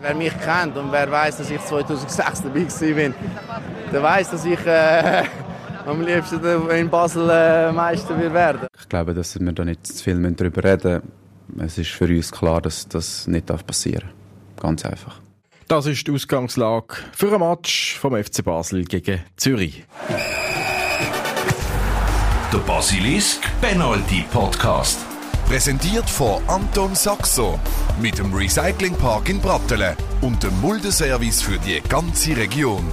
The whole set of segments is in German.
Wer mich kennt und wer weiß, dass ich 2006 dabei bin, der weiß, dass ich äh, am liebsten in Basel äh, Meister werden Ich glaube, dass wir da nicht zu viel darüber reden müssen. Es ist für uns klar, dass das nicht passieren darf. Ganz einfach. Das ist die Ausgangslage für ein Match vom FC Basel gegen Zürich. Der Basilisk Penalty Podcast. Präsentiert von Anton Saxo mit dem Recyclingpark in Brattelen und dem Muldeservice für die ganze Region.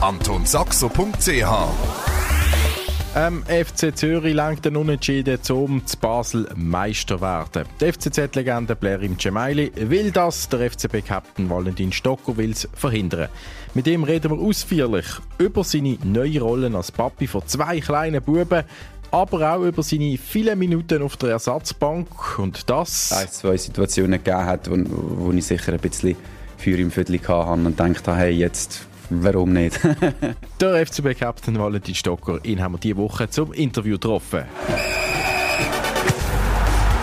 AntonSaxo.ch ähm, FC Zürich lenkt den Unentschieden zum zu Basel Meister werden. Die FCZ-Legende Blerim Cemaili will das, der FCB-Captain Valentin Stocker will es verhindern. Mit ihm reden wir ausführlich über seine neue Rolle als Papi von zwei kleinen Buben aber auch über seine vielen Minuten auf der Ersatzbank und das... Ein, zwei Situationen gegeben hat, wo, wo ich sicher ein bisschen für im Viertel hatte und gedacht habe, hey, jetzt warum nicht? der FCB-Captain Valentin Stocker, ihn haben wir diese Woche zum Interview getroffen.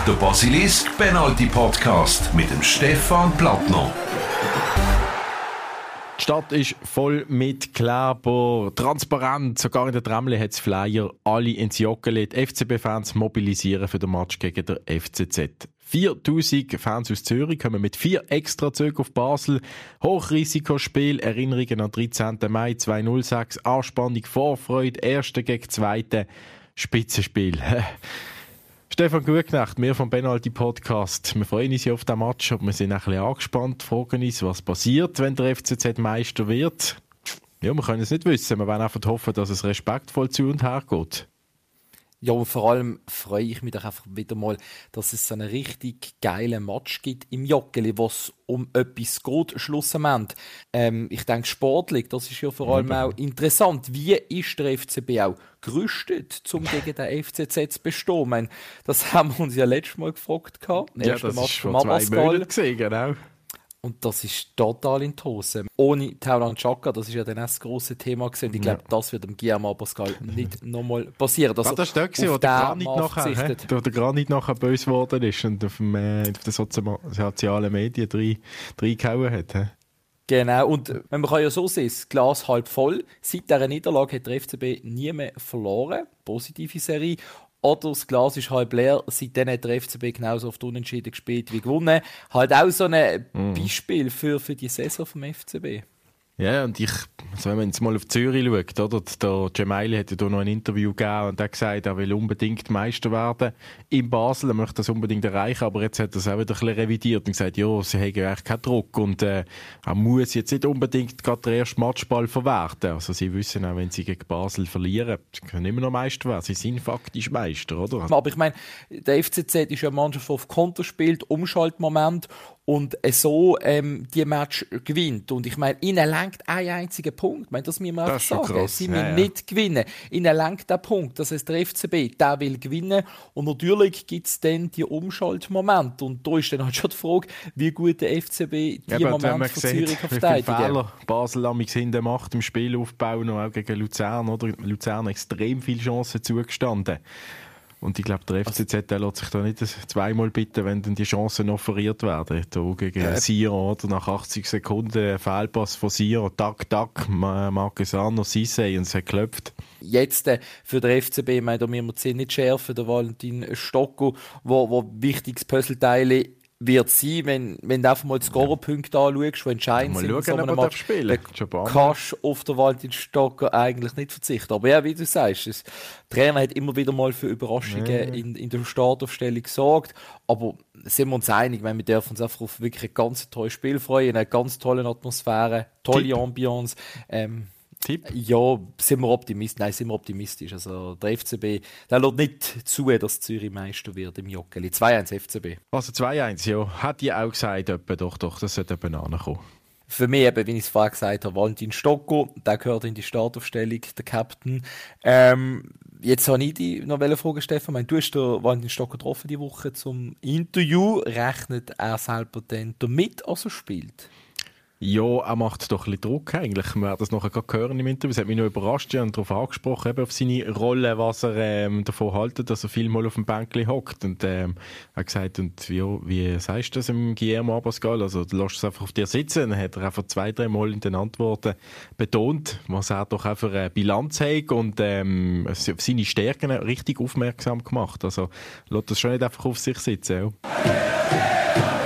Der Basilisk Penalty Podcast mit dem Stefan Plattner. Die Stadt ist voll mit Kleber, transparent, sogar in der Tremle hat es Flyer, alle ins Joggeli. Die FCB-Fans mobilisieren für den Match gegen der FCZ. 4000 Fans aus Zürich kommen mit vier extra Zügen auf Basel. Hochrisikospiel, Erinnerungen an 13. Mai 206, Anspannung, Vorfreude, erste gegen zweite, Spitzenspiel. Stefan Gutknecht, wir vom Penalty Podcast. Wir freuen uns auf den Match, aber wir sind ein bisschen angespannt, fragen uns, was passiert, wenn der FCZ Meister wird. Ja, wir können es nicht wissen. Wir wollen einfach hoffen, dass es respektvoll zu und her geht. Ja, und vor allem freue ich mich doch einfach wieder mal, dass es so einen richtig geilen Match gibt im Joggeli, wo es um etwas geht, schlussendlich. Ähm, ich denke, sportlich, das ist ja vor allem auch interessant. Wie ist der FCB auch gerüstet, um gegen den FCZ zu bestehen? Ich meine, das haben wir uns ja letztes Mal gefragt. Ja, das Match ist vor zwei Monaten gesehen, genau. Und das ist total in die Hose. Ohne Tauland Chaka, das ist ja dann das grosse Thema gewesen. Und ich glaube, ja. das wird dem Guillermo Pascal nicht nochmal passieren. Also, das war der, wo der Granit nachher, wo der Granit nachher böse geworden ist und auf, dem, äh, auf den sozialen Medien reingehauen hat. He? Genau, und man kann ja so sehen, das Glas halb voll. Seit dieser Niederlage hat der FCB nie mehr verloren. Positive Serie. Oder das Glas ist halb leer. Seitdem hat der FCB genauso oft unentschieden gespielt wie gewonnen. Halt auch so ein mm. Beispiel für, für die Saison vom FCB. Ja, und ich, also wenn man jetzt mal auf Zürich schaut, oder? Der Gemaili hat ja da noch ein Interview gegeben und hat gesagt, er will unbedingt Meister werden in Basel, er möchte das unbedingt erreichen, aber jetzt hat er es auch wieder ein bisschen revidiert und gesagt, ja, sie haben eigentlich keinen Druck und äh, er muss jetzt nicht unbedingt gerade den ersten Matchball verwerten. Also sie wissen auch, wenn sie gegen Basel verlieren, sie können immer noch Meister werden. Sie sind faktisch Meister, oder? Aber ich meine, der FCZ ist ja eine Mannschaft, die auf Konter spielt, Umschaltmoment und so ähm, die Match gewinnt. Und ich meine, ihnen lenkt ein einziger Punkt. Ich meine, das müssen wir auch sagen. Krass. Sie müssen ja, ja. nicht gewinnen. Ihnen lenkt der Punkt. Das heißt, der FCB, der will gewinnen. Und natürlich gibt es dann die Umschaltmomente. Und da ist dann halt schon die Frage, wie gut der FCB die ja, Momente von Zürich verteidigen. Fehler Basel am hinten macht im Spielaufbau noch auch gegen Luzern. Oder? Luzern extrem viele Chancen zugestanden. Und ich glaube, der FCZ der lässt sich da nicht zweimal bitten, wenn dann die Chancen offeriert werden. Da gegen ja. Siro, oder? Nach 80 Sekunden Fehlpass von Siro, tak, tak, Marquesano, Sissé und es hat geklopft. Jetzt äh, für den FCB, ich meine, da müssen wir die nicht schärfen, der Valentin Stocco, wo, wo wichtiges Puzzleteil wird sein, wenn, wenn du einfach mal die Scorerpunkte anschaust, die entscheidend sind. Mal schauen, ob er spielen kannst auf den Valentin Stocker eigentlich nicht verzichten. Aber ja, wie du sagst, das, der Trainer hat immer wieder mal für Überraschungen ja. in, in der Startaufstellung gesorgt. Aber sind wir uns einig, wenn wir dürfen uns einfach auf wirklich ein ganz tolles Spiel freuen, in einer ganz tollen Atmosphäre, tolle Tipp. Ambiance. Ähm, Tipp? Ja, sind wir optimistisch. Nein, sind wir optimistisch. Also der FCB, der lässt nicht zu, dass Zürich Meister wird im Joggeli. 2-1 FCB. Also 2-1, ja. Hat die auch gesagt, etwa, doch, doch, das sollte eben ankommen. Für mich eben, wie ich es vorher gesagt habe, Valentin Stocco, der gehört in die Startaufstellung, der Captain. Ähm, jetzt habe ich dich noch fragen, Stefan. Meine, du hast den Valentin Stocco getroffen die Woche zum Interview. Rechnet er selber denn damit, als er spielt? Ja, er macht doch ein bisschen Druck eigentlich. Wir werden das nachher hören im Interview. Es hat mich noch überrascht ja, und darauf angesprochen, eben auf seine Rolle, was er ähm, davon haltet, dass er viel mal auf dem Bänkli hockt. Und ähm, er hat gesagt, und ja, wie sagst du das im Guillermo Abascal? Also du lässt es einfach auf dir sitzen. Dann hat er einfach zwei, drei Mal in den Antworten betont, was er doch auch für eine Bilanz hat und ähm, auf seine Stärken richtig aufmerksam gemacht. Also lässt das schon nicht einfach auf sich sitzen. Ja.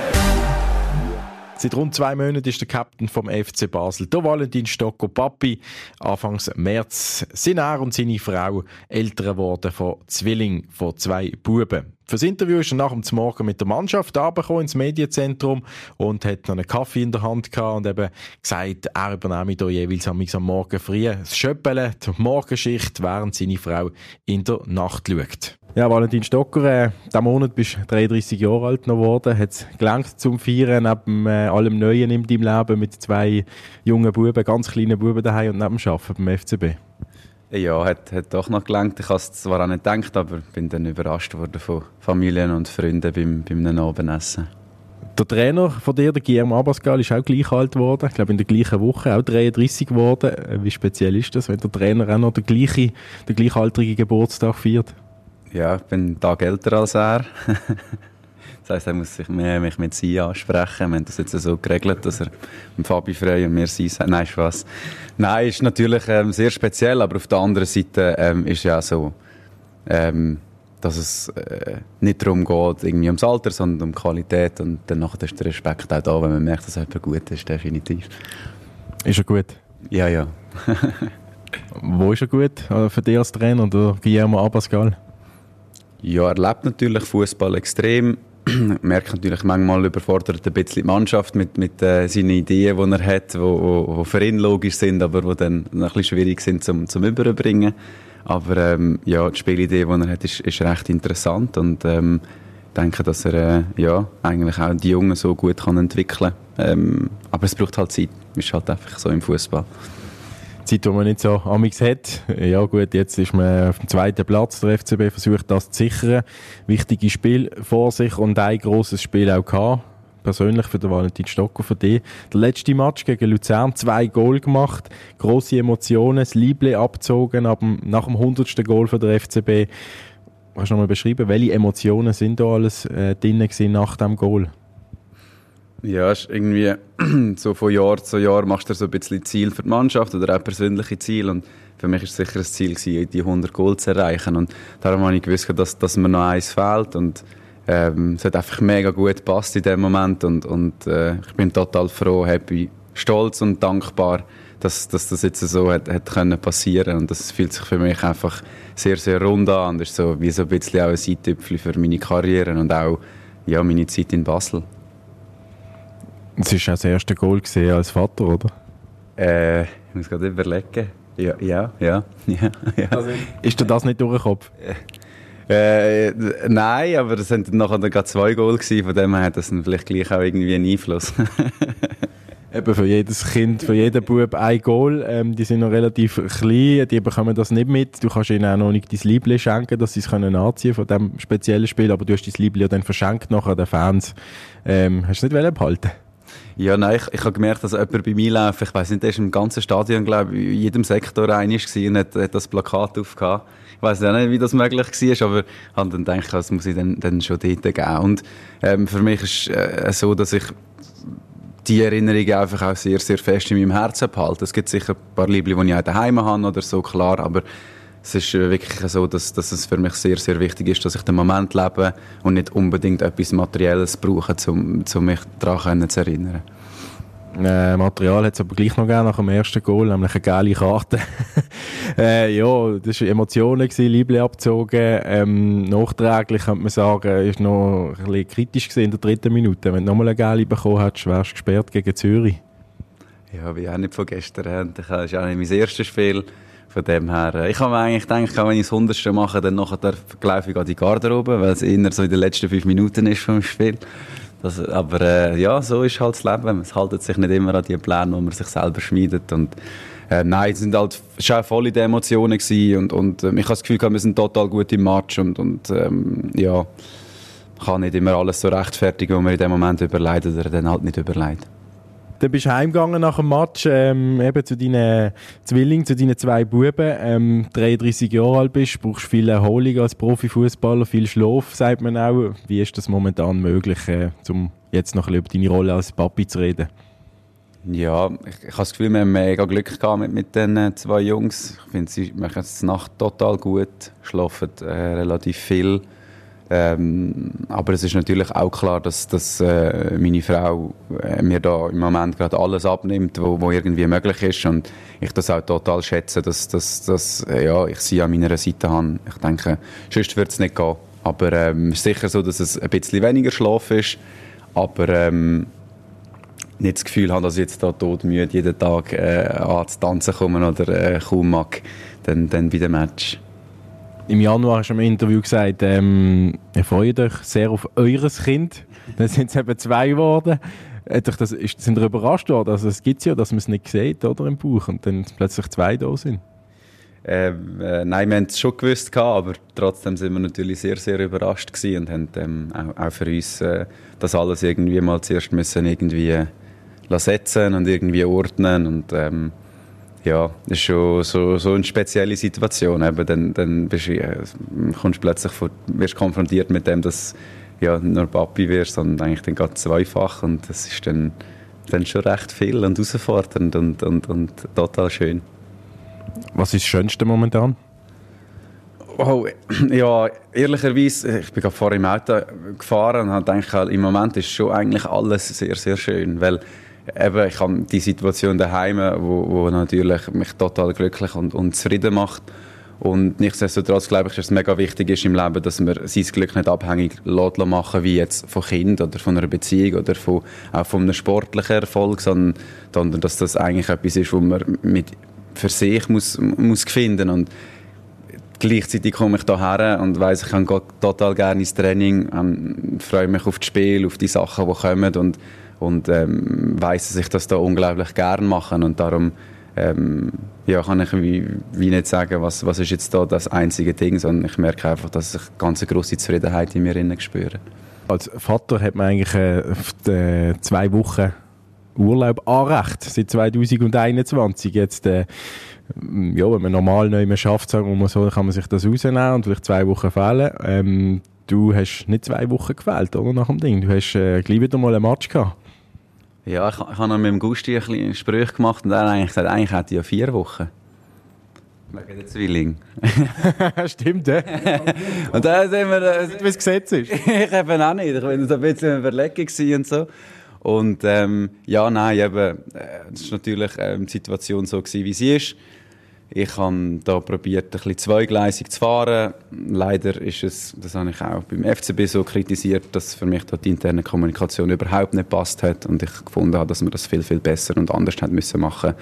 Seit rund zwei Monaten ist der Captain vom FC Basel, der Valentin Stocco Papi. Anfangs März sind er und seine Frau Eltern geworden von Zwilling von zwei Buben. Fürs Interview ist er nach dem Morgen mit der Mannschaft ins Medienzentrum und hat noch einen Kaffee in der Hand gehabt und eben gesagt, er übernehme hier jeweils am, Morgen früh das Schöppeln, die Morgenschicht, während seine Frau in der Nacht schaut. Ja, Valentin Stocker, äh, diesen Monat bist du 33 Jahre alt noch geworden. Hat es gelangt zum Feiern neben äh, allem Neuen in deinem Leben mit zwei jungen Buben, ganz kleinen Buben daheim und neben dem Arbeiten beim FCB? Ja, hat, hat doch noch gelangt. Ich habe es zwar auch nicht gedacht, aber bin dann überrascht worden von Familien und Freunden beim, beim Abendessen. Der Trainer von dir, der Guillermo Abascal, ist auch gleich alt geworden. Ich glaube, in der gleichen Woche auch 33 geworden. Äh, wie speziell ist das, wenn der Trainer auch noch den gleichen, den gleichaltrigen Geburtstag feiert? Ja, ich bin einen Tag älter als er. das heisst, er muss sich mehr, mich mit Sie ansprechen. Wir haben das jetzt so geregelt, dass er mit Fabi Frey und mir Sie sagt. Nein, Spaß. Nein, ist natürlich ähm, sehr speziell, aber auf der anderen Seite ähm, ist ja so, ähm, dass es äh, nicht darum geht, irgendwie ums Alter, sondern um Qualität. Und dann ist der Respekt auch da, wenn man merkt, dass jemand gut ist, definitiv. Ist er gut? Ja, ja. Wo ist er gut? Äh, für dich als Trainer oder Guillermo Abascal? Ja, er lebt natürlich Fußball extrem. merkt natürlich manchmal überfordert ein bisschen die Mannschaft mit, mit äh, seinen Ideen, die er hat, die für ihn logisch sind, aber die dann ein bisschen schwierig sind zum, zum Überbringen. Aber ähm, ja, die Spielidee, die er hat, ist, ist recht interessant und ähm, ich denke, dass er äh, ja, eigentlich auch die Jungen so gut kann entwickeln kann. Ähm, aber es braucht halt Zeit. Ist halt einfach so im Fußball. Zeit, die man nicht so amix hat. Ja gut, jetzt ist man auf dem zweiten Platz. Der FCB versucht das zu sichern. Wichtige Spiel vor sich und ein grosses Spiel auch gehabt. Persönlich für den Valentin Stocker, für dich. Der letzte Match gegen Luzern, zwei Goal gemacht, grosse Emotionen, das Liebling abgezogen, nach dem 100. Goal für der FCB. Hast du noch mal beschrieben, welche Emotionen sind da alles äh, drin nach dem Goal? Ja, ist irgendwie so von Jahr zu Jahr machst du so ein bisschen Ziel für die Mannschaft oder auch persönliche Ziel und für mich ist es sicher ein Ziel gewesen, die 100 Goal zu erreichen und darum habe ich gewusst, dass, dass mir noch eins fehlt und ähm, es hat einfach mega gut gepasst in dem Moment und, und äh, ich bin total froh, happy, stolz und dankbar, dass, dass das jetzt so hat, hat können passieren und das fühlt sich für mich einfach sehr, sehr rund an und ist so wie so ein bisschen auch ein Seitüpfel für meine Karriere und auch ja, meine Zeit in Basel. Das war auch das erste Goal als Vater, oder? Äh, ich muss gerade überlegen. Ja, ja, ja. ja, ja. Also, ist dir das nicht durch den Kopf? Äh, nein, aber es sind nachher dann zwei Goal gewesen, von dem her hat das dann vielleicht gleich auch irgendwie einen Einfluss. Eben für jedes Kind, für jeden Bub ein Goal. Ähm, die sind noch relativ klein, die bekommen das nicht mit. Du kannst ihnen auch noch nicht dein Liebling schenken, dass sie es können anziehen von diesem speziellen Spiel, aber du hast dein Liebling ja dann verschenkt nachher den Fans. Ähm, hast du es nicht behalten ja, nein, ich, ich habe gemerkt, dass jemand bei mir läuft, ich weiß nicht, der ist im ganzen Stadion, glaube ich, in jedem Sektor ein war und hat, hat das Plakat aufgehabt. Ich weiß nicht, wie das möglich war, aber habe dann gedacht, das muss ich dann, dann schon dort geben. Und ähm, für mich ist es äh, so, dass ich die Erinnerungen einfach auch sehr, sehr fest in meinem Herzen behalte. Es gibt sicher ein paar Liebling, die ich auch daheim habe oder so, klar, aber es ist äh, wirklich so, dass, dass es für mich sehr, sehr wichtig ist, dass ich den Moment lebe und nicht unbedingt etwas Materielles brauche, um, um mich daran zu erinnern. Äh, Material hat es aber gleich noch gegeben nach dem ersten Goal, nämlich eine geile Karte. äh, ja, das waren Emotionen, gewesen, Liebling abgezogen. Ähm, nachträglich könnte man sagen, ist noch ein bisschen kritisch gewesen in der dritten Minute. Wenn du nochmal eine geile bekommen hättest, wärst du gesperrt gegen Zürich. Ja, wie auch nicht von gestern. Das ist auch nicht mein erstes Spiel. Von dem her, ich habe eigentlich gedacht, wenn ich das Hundertste mache, dann nachher laufe ich an die Garderobe, weil es eher so in den letzten fünf Minuten ist vom Spiel. Das, aber äh, ja, so ist halt das Leben. Es haltet sich nicht immer an die Pläne, die man sich selber schmiedet. Und, äh, nein, es sind halt schon voll die Emotionen gewesen und, und äh, ich habe das Gefühl, wir sind total gut im Match und, und ähm, ja, kann nicht immer alles so rechtfertigen, was man in dem Moment überleidet oder dann halt nicht überleidet. Dann bist du heimgegangen nach dem Match, ähm, eben zu deinen Zwillingen, zu deinen zwei Buben. Ähm, 33 Jahre alt bist, brauchst viel Erholung als Profifußballer, viel Schlaf, sagt man auch. Wie ist das momentan möglich, äh, um jetzt noch ein über deine Rolle als Papi zu reden? Ja, ich, ich habe das Gefühl, wir haben mega Glück gehabt mit, mit den äh, zwei Jungs. Ich finde, sie machen es Nacht total gut, schlafen äh, relativ viel. Ähm, aber es ist natürlich auch klar, dass, dass äh, meine Frau äh, mir da im Moment gerade alles abnimmt, wo, wo irgendwie möglich ist und ich das auch total schätze, dass, dass, dass äh, ja, ich sie an meiner Seite habe. Ich denke, sonst wird es nicht gehen. Aber ähm, es ist sicher so, dass es ein bisschen weniger Schlaf ist, aber ähm, nicht das Gefühl habe, dass ich jetzt da todmüde jeden Tag äh, an zu tanzen komme oder äh, kaum mag, dann, dann bei dem Match im Januar hast du im Interview gesagt, ähm, ihr freut euch sehr auf eures Kind. Dann sind es eben zwei geworden. Das, ist, sind ihr überrascht worden? Also es gibt ja, dass man es nicht sieht oder, im Buch und dann plötzlich zwei da sind. Ähm, äh, nein, wir haben es schon gewusst, aber trotzdem sind wir natürlich sehr, sehr überrascht und haben ähm, auch, auch, für uns äh, das alles irgendwie mal zuerst müssen irgendwie äh, setzen und irgendwie ordnen und ähm, ja, das ist schon so, so eine spezielle Situation. Eben, dann dann bist du, äh, kommst du plötzlich vor, wirst konfrontiert mit dem, dass ja, nur Papi wirst, sondern eigentlich dann gerade zweifach. Und das ist dann, dann schon recht viel und herausfordernd und, und, und total schön. Was ist das Schönste momentan? Oh, ja, ehrlicherweise, ich bin gerade vorher im Auto gefahren und habe gedacht, im Moment ist schon eigentlich alles sehr, sehr schön, weil eben, ich habe die Situation daheim, wo, wo natürlich mich total glücklich und, und zufrieden macht. Und nichtsdestotrotz glaube ich, dass es mega wichtig ist im Leben, dass man sein Glück nicht abhängig machen wie jetzt von Kind oder von einer Beziehung oder von, auch von einem sportlichen Erfolg, sondern, sondern dass das eigentlich etwas ist, wo man mit für sich muss, muss finden und gleichzeitig komme ich hierher und weiß ich kann total gerne ins Training, ähm, freue mich auf das Spiel, auf die Sachen, die kommen und und ähm, weiß, dass ich das da unglaublich gern mache und darum ähm, ja, kann ich wie, wie nicht sagen, was, was ist jetzt da das einzige Ding, sondern ich merke einfach, dass ich ganz große Zufriedenheit in mir innen spüre. Als Vater hat man eigentlich äh, zwei Wochen Urlaub anrecht seit 2021. Jetzt, äh, ja, wenn man normal neu mehr schafft, sagen wir mal so, kann man sich das rausnehmen und vielleicht zwei Wochen fehlen. Ähm, du hast nicht zwei Wochen gefehlt, oder, nach dem Ding. Du hast äh, gleich wieder mal ein Match gehabt. Ja, ich, ich habe mit dem Gusti ein bisschen Sprüche gemacht und er hat eigentlich gesagt, eigentlich hätte ich ja vier Wochen. Wegen der Zwilling. Stimmt, ja. und dann sind wir... Äh, wie das Gesetz ist. ich eben auch nicht. Ich bin so ein bisschen Überlegen und so. Und ähm, ja, nein, eben, äh, es war natürlich ähm, die Situation so, gewesen, wie sie ist. Ich habe da probiert, ein bisschen zweigleisig zu fahren. Leider ist es, das habe ich auch beim FCB so kritisiert, dass für mich dort die interne Kommunikation überhaupt nicht passt hat und ich gefunden habe, dass man das viel, viel besser und anders hätte müssen machen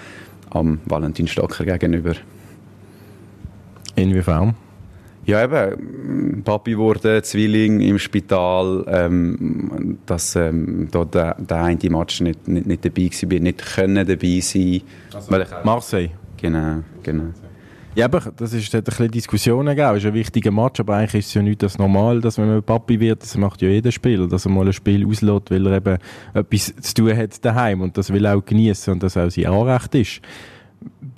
am Valentin Stocker gegenüber. Inwiefern? Ja, eben, Papi wurde, Zwilling im Spital, ähm, dass ähm, da der, der eine Match nicht, nicht, nicht dabei war, nicht können dabei sein. Also, Marseille? Genau, genau. Ja, aber das ist, hat ein bisschen Diskussionen gegeben. Es ist ein wichtiger Match, aber eigentlich ist es ja nicht das normal, dass wenn man Papi wird, das macht ja jeder Spieler, dass er mal ein Spiel auslässt, weil er eben etwas zu tun hat daheim und das will er auch genießen und das auch sein Anrecht ist.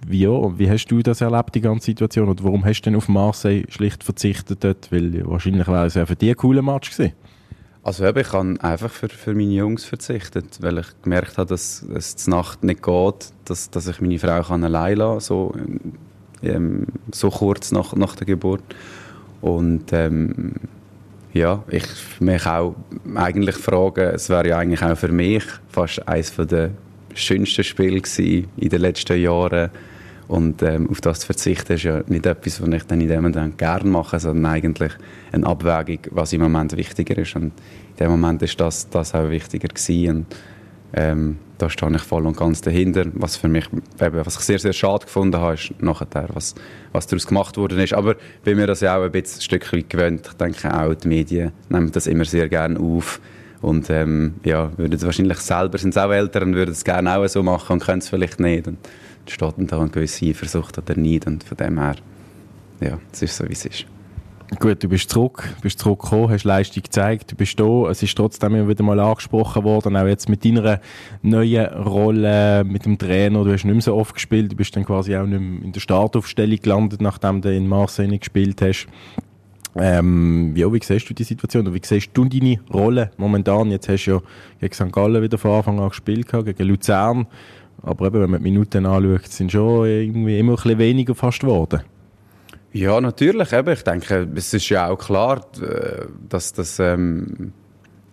Wie, wie hast du das erlebt, die ganze Situation? Und warum hast du denn auf Marseille schlicht verzichtet dort? Weil wahrscheinlich wäre es ja für dich ein cooler Match gewesen. Also eben, ich habe einfach für, für meine Jungs verzichtet, weil ich gemerkt habe, dass es die Nacht nicht geht, dass, dass ich meine Frau kann allein lassen so, ähm, so kurz nach, nach der Geburt. Und ähm, ja, ich mich auch eigentlich frage, es wäre ja eigentlich auch für mich fast eines der schönsten Spiele in den letzten Jahren und ähm, auf das zu verzichten ist ja nicht etwas, was ich dann in dem Moment gerne mache, sondern eigentlich eine Abwägung, was im Moment wichtiger ist. Und in dem Moment ist das, das auch wichtiger gewesen. Und, ähm, da stehe ich voll und ganz dahinter. Was für mich, eben, was ich sehr, sehr schade gefunden habe, ist nachher, was, was daraus gemacht worden ist. Aber bin mir das ja auch ein bisschen ein Stück weit gewöhnt. Ich denke auch, die Medien nehmen das immer sehr gerne auf. Und ähm, ja, würden es wahrscheinlich selber, sind auch Eltern, würden es gerne auch so machen und können es vielleicht nicht. Und, steht dann da eine gewisse Eifersucht oder Neid und von dem her, ja, es ist so, wie es ist. Gut, du bist zurück, bist zurückgekommen, hast Leistung gezeigt, du bist da. Es ist trotzdem immer wieder mal angesprochen worden, auch jetzt mit deiner neuen Rolle mit dem Trainer. Du hast nicht mehr so oft gespielt, du bist dann quasi auch nicht mehr in der Startaufstellung gelandet, nachdem du in Marseille gespielt hast. Ähm, ja, wie siehst du die Situation? Oder wie siehst du deine Rolle momentan? Jetzt hast du ja gegen St. Gallen wieder von Anfang an gespielt, gegen Luzern. Aber eben, wenn man die Minuten anschaut, sind schon irgendwie immer ein bisschen weniger fast geworden. Ja, natürlich. Eben. Ich denke, es ist ja auch klar, dass, dass ähm,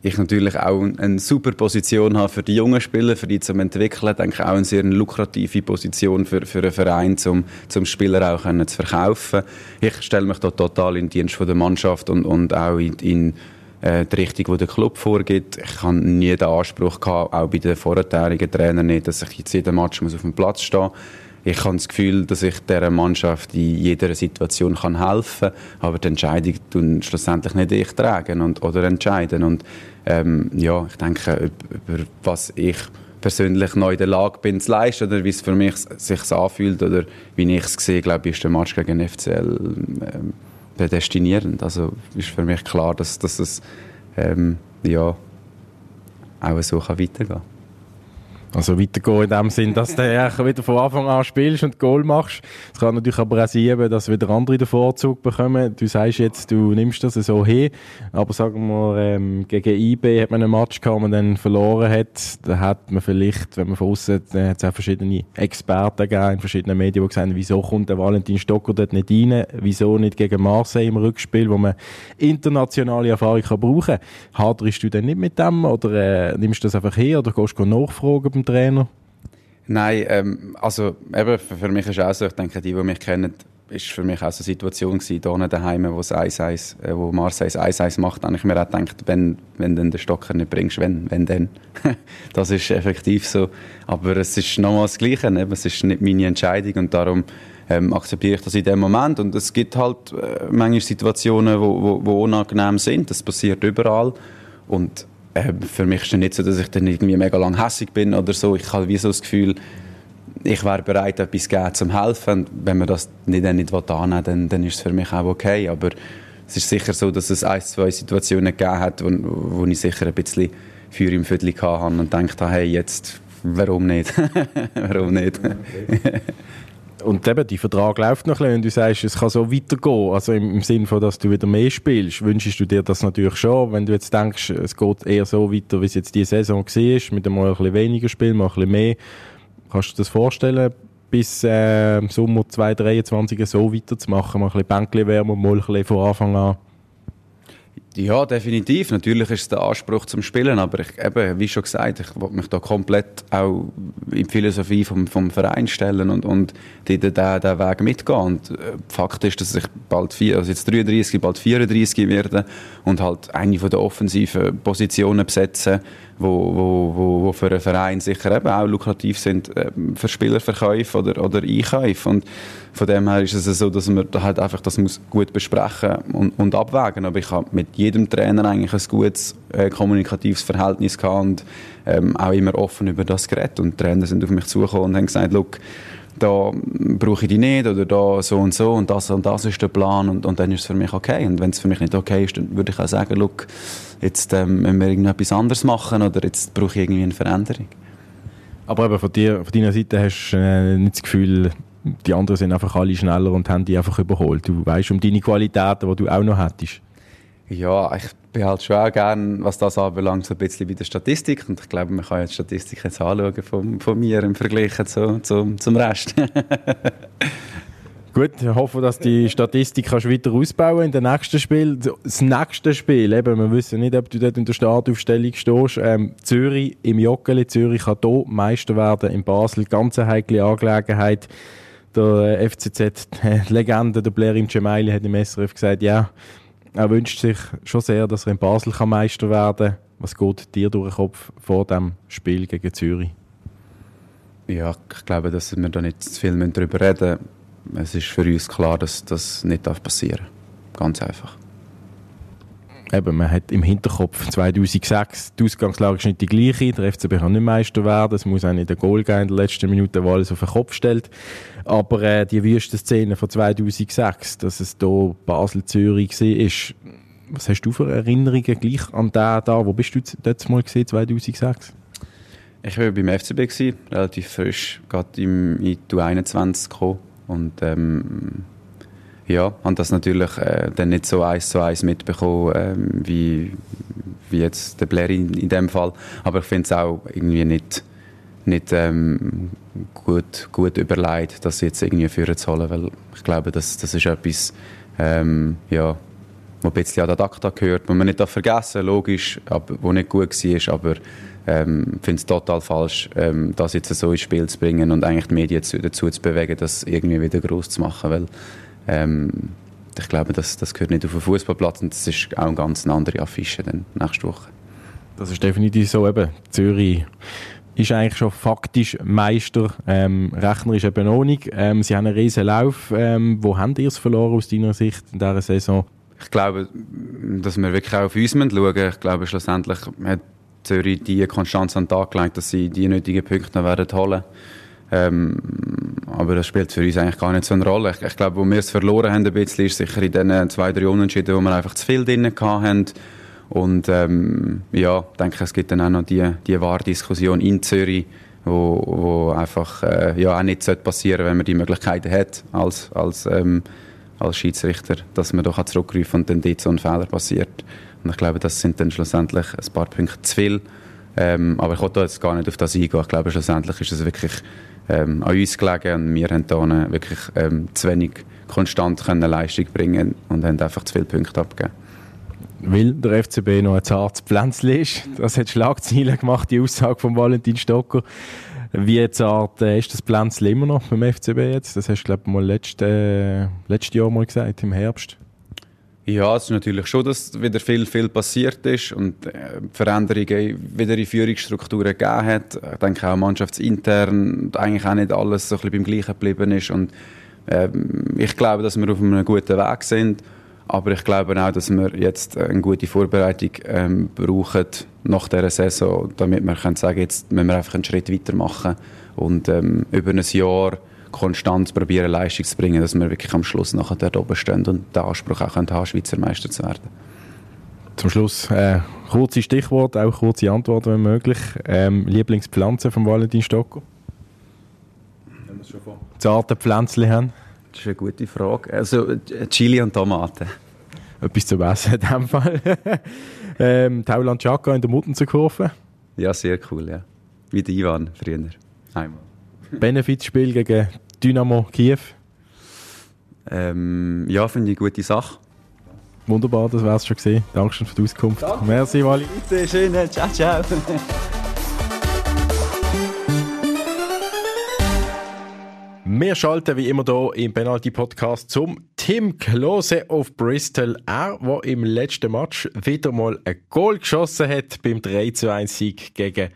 ich natürlich auch eine super Position habe für die jungen Spieler, für die zum entwickeln. Ich denke auch eine sehr lukrative Position für, für einen Verein, zum, zum Spieler auch können zu verkaufen. Ich stelle mich da total in den Dienst der Mannschaft und, und auch in, in äh, die Richtung, die der Club vorgibt. Ich habe nie den Anspruch gehabt, auch bei den vorherigen Trainern nicht, dass ich jetzt jeden Match auf dem Platz stehen muss ich habe das Gefühl, dass ich dieser Mannschaft in jeder Situation kann helfen kann, aber die Entscheidung tun schlussendlich nicht ich tragen und, oder entscheiden. Und ähm, ja, ich denke, über was ich persönlich noch in der Lage bin zu leisten oder wie es für mich sich anfühlt oder wie ich es sehe, glaube ich, ist der Match gegen FCL ähm, prädestinierend. Also ist für mich klar, dass, dass es ähm, ja, auch so weitergehen kann. Also weitergehen in dem Sinn, dass du wieder von Anfang an spielst und Goal machst. Es kann natürlich aber auch sein, dass wieder andere den Vorzug bekommen. Du sagst jetzt, du nimmst das so hin, aber sagen wir, ähm, gegen IB hat man einen Match gehabt, man dann verloren hat, da hat man vielleicht, wenn man von außen, hat es auch verschiedene Experten gegeben in verschiedenen Medien, die gesagt haben, wieso kommt der Valentin Stocker dort nicht rein, wieso nicht gegen Marseille im Rückspiel, wo man internationale Erfahrung kann brauchen kann. Haderst du denn nicht mit dem oder äh, nimmst du das einfach hin oder gehst du nachfragen beim Trainer? Nein, ähm, also eben, für, mich ist es auch so, ich denke, die, die mich kennen, ist für mich auch so eine Situation gewesen, hier daheim, wo es 1 äh, wo Marseille 1-1 macht, habe ich mir auch gedacht, wenn, wenn du den Stocker nicht bringst, wenn, wenn dann. das ist effektiv so. Aber es ist nochmal das Gleiche, eben, es ist nicht meine Entscheidung und darum ähm, akzeptiere ich das in dem Moment und es gibt halt äh, manchmal Situationen, wo, wo, wo unangenehm sind, das passiert überall und äh, für mich ist es nicht so, dass ich dann irgendwie mega lang hässig bin oder so. Ich habe wie so das Gefühl, ich wäre bereit, etwas zu geben, zum helfen. Und wenn man das nicht, dann nicht annehmen dann, dann ist es für mich auch okay. Aber es ist sicher so, dass es ein, zwei Situationen gegeben hat, wo, wo ich sicher ein bisschen Feuer im Viertel hatte und dachte, hey, jetzt, warum nicht? warum nicht? Und eben, die Vertrag läuft noch ein bisschen und du sagst, es kann so weitergehen. Also im, im Sinne von, dass du wieder mehr spielst, wünschst du dir das natürlich schon. Wenn du jetzt denkst, es geht eher so weiter, wie es jetzt diese Saison war, mit einmal ein bisschen weniger Spielen, mal ein bisschen mehr. Kannst du dir das vorstellen, bis äh, Sommer 2023 so weiterzumachen? Mal ein bisschen Bänkchen wärmen, mal ein bisschen von Anfang an ja, definitiv. Natürlich ist es der Anspruch zum Spielen, aber ich, eben, wie schon gesagt, ich will mich da komplett auch in die Philosophie vom, vom Verein stellen und, und den Weg mitgehen. Und äh, Fakt ist, dass ich bald vier, also jetzt 33, bald 34 werde und halt eine von der offensiven Positionen besetzen, wo, wo, wo, wo für einen Verein sicher eben auch lukrativ sind, äh, für Spielerverkäufe oder, oder Einkäufe. Und von dem her ist es so, dass man halt einfach das muss gut besprechen und, und abwägen. Aber ich habe mit jedem Trainer eigentlich ein gutes äh, kommunikatives Verhältnis gehabt und ähm, auch immer offen über das geredet. Und die Trainer sind auf mich zugekommen und haben gesagt, Look, da brauche ich die nicht oder da so und so und das und das ist der Plan und, und dann ist es für mich okay. Und wenn es für mich nicht okay ist, dann würde ich auch sagen, look, jetzt ähm, müssen wir irgendetwas anderes machen oder jetzt brauche ich irgendwie eine Veränderung. Aber eben von, dir, von deiner Seite hast du äh, nicht das Gefühl, die anderen sind einfach alle schneller und haben die einfach überholt. Du weißt um deine Qualitäten, die du auch noch hättest. Ja, ich bin halt schon auch gern, was das anbelangt, so ein bisschen bei der Statistik. Und ich glaube, man kann jetzt die Statistik jetzt anschauen von, von mir im Vergleich zu, zu, zum Rest. Gut, ich hoffe, dass die Statistik kannst weiter ausbauen in den nächsten Spiel. Das nächste Spiel, eben, wir wissen nicht, ob du dort in der Startaufstellung stehst. Ähm, Zürich im Joggeli. Zürich kann hier Meister werden in Basel. Ganz eine heikle Angelegenheit. Der äh, FCZ-Legende, der Blerim Cemaili, hat im SRF gesagt, ja, er wünscht sich schon sehr, dass er in Basel kann Meister werden kann. Was geht dir durch den Kopf vor dem Spiel gegen Zürich? Ja, ich glaube, dass wir da nicht zu viel darüber reden müssen. Es ist für uns klar, dass das nicht passieren darf. Ganz einfach. Eben, man hat im Hinterkopf 2006, die Ausgangslage ist nicht die gleiche, der FCB kann nicht Meister werden, es muss auch nicht ein Goal geben in der letzten Minute, wo alles auf den Kopf stellt. Aber äh, die wüste Szene von 2006, dass es hier Basel-Zürich war, was hast du für Erinnerungen gleich an den da? Wo bist du dort mal gesehen, 2006? Ich war beim FCB, gewesen, relativ frisch, gerade im, in die 21 gekommen und ähm, ja, habe das natürlich äh, dann nicht so eins zu eins mitbekommen, ähm, wie, wie jetzt der Blair in, in dem Fall. Aber ich finde es auch irgendwie nicht, nicht ähm, gut, gut überlegt, das jetzt irgendwie führen zu holen, weil ich glaube, das, das ist etwas, ähm, ja, was ein bisschen an der Akta gehört, was man nicht vergessen logisch, aber wo nicht gut war, aber ähm, finde es total falsch, ähm, das jetzt so ins Spiel zu bringen und eigentlich die Medien dazu zu bewegen, das irgendwie wieder groß zu machen, weil ähm, ich glaube, das, das gehört nicht auf den Fußballplatz und das ist auch eine ganz andere Affische dann nächste Woche. Das ist definitiv so eben. Zürich ist eigentlich schon faktisch Meister. Ähm, Rechner ist eben noch nicht. Ähm, sie haben einen riesen Lauf. Ähm, wo habt ihr es verloren aus deiner Sicht in dieser Saison? Ich glaube, dass wir wirklich auch auf uns schauen müssen. Ich glaube, schlussendlich hat Zürich die Konstanz an den Tag gelegt, dass sie die nötigen Punkte noch werden holen ähm, aber das spielt für uns eigentlich gar nicht so eine Rolle. Ich, ich glaube, wo wir es verloren haben ein bisschen, ist sicher in den zwei, drei Unentschieden, wo wir einfach zu viel drin hatten. Und ähm, ja, ich denke, es gibt dann auch noch die, die Wahrdiskussion in Zürich, wo, wo einfach äh, ja, auch nicht passieren sollte, wenn man die Möglichkeiten hat als, als, ähm, als Schiedsrichter, dass man doch zurückrufen und dann dort so ein Fehler passiert. Und ich glaube, das sind dann schlussendlich ein paar Punkte zu viel. Ähm, aber ich wollte jetzt gar nicht auf das eingehen. Ich glaube, schlussendlich ist es wirklich ähm, an uns gelegen und wir haben hier wirklich ähm, zu wenig konstant können Leistung bringen und haben einfach zu viele Punkte abgegeben. Weil der FCB noch ein zartes Pflänzchen ist. Das hat Schlagzeilen gemacht, die Aussage von Valentin Stocker. Wie zart äh, ist das Pflänzchen immer noch beim FCB jetzt? Das hast du, glaube ich, mal letztes, äh, letztes Jahr mal gesagt, im Herbst. Ja, es ist natürlich schon, dass wieder viel, viel passiert ist und äh, Veränderungen wieder in Führungsstrukturen gegeben hat. Ich denke auch mannschaftsintern eigentlich auch nicht alles so ein bisschen beim Gleichen geblieben ist und äh, ich glaube, dass wir auf einem guten Weg sind. Aber ich glaube auch, dass wir jetzt eine gute Vorbereitung ähm, brauchen nach dieser Saison, damit wir können sagen, jetzt müssen wir einfach einen Schritt weitermachen und ähm, über ein Jahr konstant probieren, Leistung zu bringen, dass wir wirklich am Schluss nachher dort oben stehen und den Anspruch auch haben, Schweizer Meister zu werden. Zum Schluss äh, kurze Stichworte, auch kurze Antworten, wenn möglich. Ähm, Lieblingspflanze von Valentin Stocker? Wenn wir es schon vor. Zarte Pflänzchen haben? Das ist eine gute Frage. Also Chili und Tomaten. Etwas zu essen in diesem Fall. ähm, Tauland Chaka in der Muttenzer Ja, sehr cool, ja. Wie der Ivan früher. Einmal. Benefizspiel gegen Dynamo Kiew? Ähm, ja, finde ich eine gute Sache. Wunderbar, das wär's schon gesehen. Dankeschön für die Auskunft. Danke. Merci, Wally. Bitte, schön. Ciao, ciao. Wir schalten wie immer hier im Penalty Podcast zum Tim Klose auf Bristol. Er, der im letzten Match wieder mal ein Goal geschossen hat beim 3 zu 1 Sieg gegen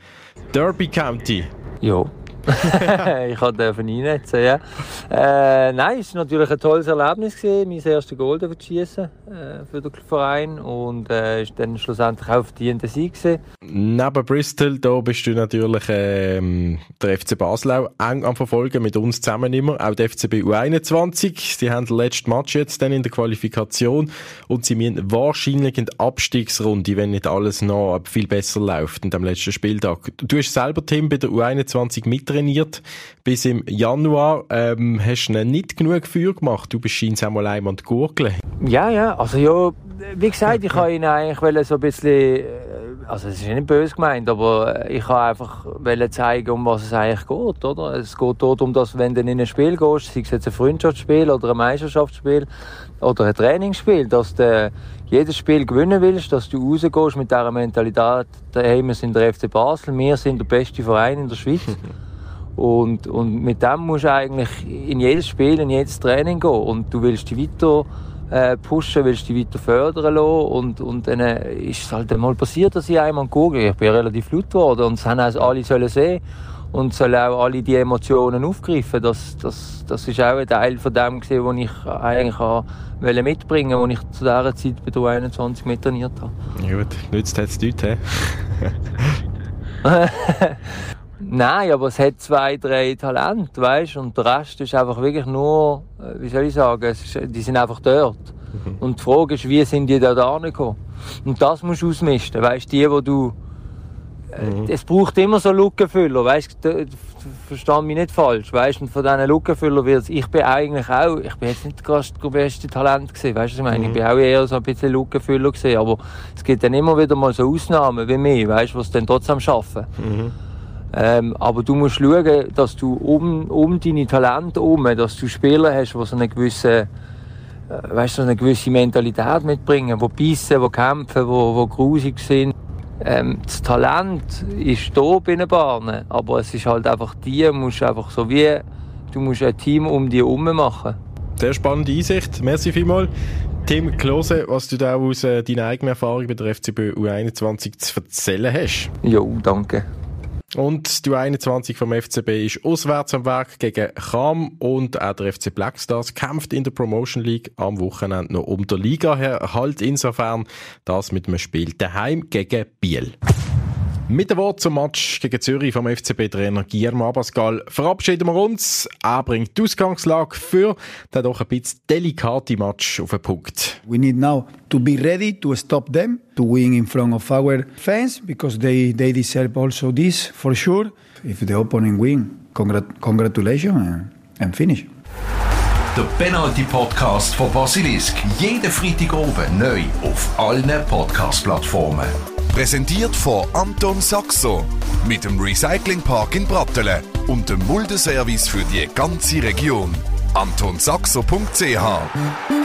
Derby County. Ja, ich durfte einnetzen, ja. Äh, nein, es war natürlich ein tolles Erlebnis, gewesen, mein erstes Goal zu schießen äh, für den Verein und äh, ist dann schlussendlich auch verdienter Sieg. Neben Bristol, da bist du natürlich ähm, der FC Basel auch eng am Verfolgen, mit uns zusammen immer, auch der FCB U21. Sie haben den letzten Match jetzt dann in der Qualifikation und sie müssen wahrscheinlich in der Abstiegsrunde, wenn nicht alles noch viel besser läuft in dem letzten Spieltag. Du hast selber Tim bei der U21 mit trainiert bis im Januar. Ähm, hast du nicht genug Gefühl gemacht? Du bist scheinbar einmal einmal gurgeln. Ja, ja. Also ja, wie gesagt, ich wollte ihn eigentlich so ein bisschen, äh, also es ist nicht böse gemeint, aber ich wollte einfach zeigen, um was es eigentlich geht, oder? Es geht darum, dass wenn du in ein Spiel gehst, sei es jetzt ein Freundschaftsspiel oder ein Meisterschaftsspiel oder ein Trainingsspiel, dass du jedes Spiel gewinnen willst, dass du rausgehst mit dieser Mentalität, hey, wir sind der FC Basel, wir sind der beste Verein in der Schweiz. Und, und mit dem musst du eigentlich in jedes Spiel, in jedes Training gehen. Und du willst dich weiter äh, pushen, willst dich weiter fördern lassen. Und, und dann ist es halt einmal passiert, dass ich einmal google. Ich bin relativ laut geworden und das haben also alle sollen sehen. und soll auch alle die Emotionen aufgreifen. Das, das, das ist auch ein Teil von dem, gewesen, was ich eigentlich mitbringen wollte, als ich zu dieser Zeit bei der 21 mit trainiert habe. Gut, nützt hat es nichts, he? Nein, aber es hat zwei, drei Talente, weißt Und der Rest ist einfach wirklich nur, äh, wie soll ich sagen, ist, die sind einfach dort. Mhm. Und die Frage ist, wie sind die da gekommen? Und das musst du ausmisten, weißt die, wo du äh, mhm. Es braucht immer so Lückenfüller, weißt du, verstand mich nicht falsch, weißt Und von diesen Lückenfüller wird ich bin eigentlich auch, ich bin jetzt nicht das beste Talent gewesen, weißt du, ich meine, mhm. ich bin auch eher so ein bisschen Lückenfüller gewesen, aber es gibt dann immer wieder mal so Ausnahmen wie mich, weißt du, was dann trotzdem schaffen. Mhm. Ähm, aber du musst schauen, dass du um, um deine Talente herum, dass du Spieler hast, die so eine gewisse, äh, weißt, so eine gewisse Mentalität mitbringen, die beißen, die kämpfen, die, die grusig sind. Ähm, das Talent ist da bei den Bahnen, aber es ist halt einfach die, musst einfach so wie, du musst ein Team um die herum machen. Sehr spannende Einsicht. Merci vielmals. Tim Klose, was du da aus äh, deiner eigenen Erfahrung bei der FCB U21 zu erzählen hast. Jo, danke. Und die 21 vom FCB ist auswärts am Werk gegen Cham und auch der FC Blackstars kämpft in der Promotion League am Wochenende noch um der Liga her. Halt insofern das mit einem Spiel daheim gegen Biel. Mit dem Wort zum Match gegen Zürich vom FCB-Trainer Guillermo Abascal verabschieden wir uns. Er bringt die Ausgangslage für den doch ein bisschen delikate Match auf den Punkt. We need now to be ready to stop them, to win in front of our fans, because they, they deserve also this for sure. If the opponent win, congrat congratulations and, and finish. Der Penalty-Podcast von Basilisk. Jeden Freitag oben neu auf allen Podcast-Plattformen. Präsentiert von Anton Saxo mit dem Recyclingpark in Brattelen und dem Muldeservice für die ganze Region. AntonSaxo.ch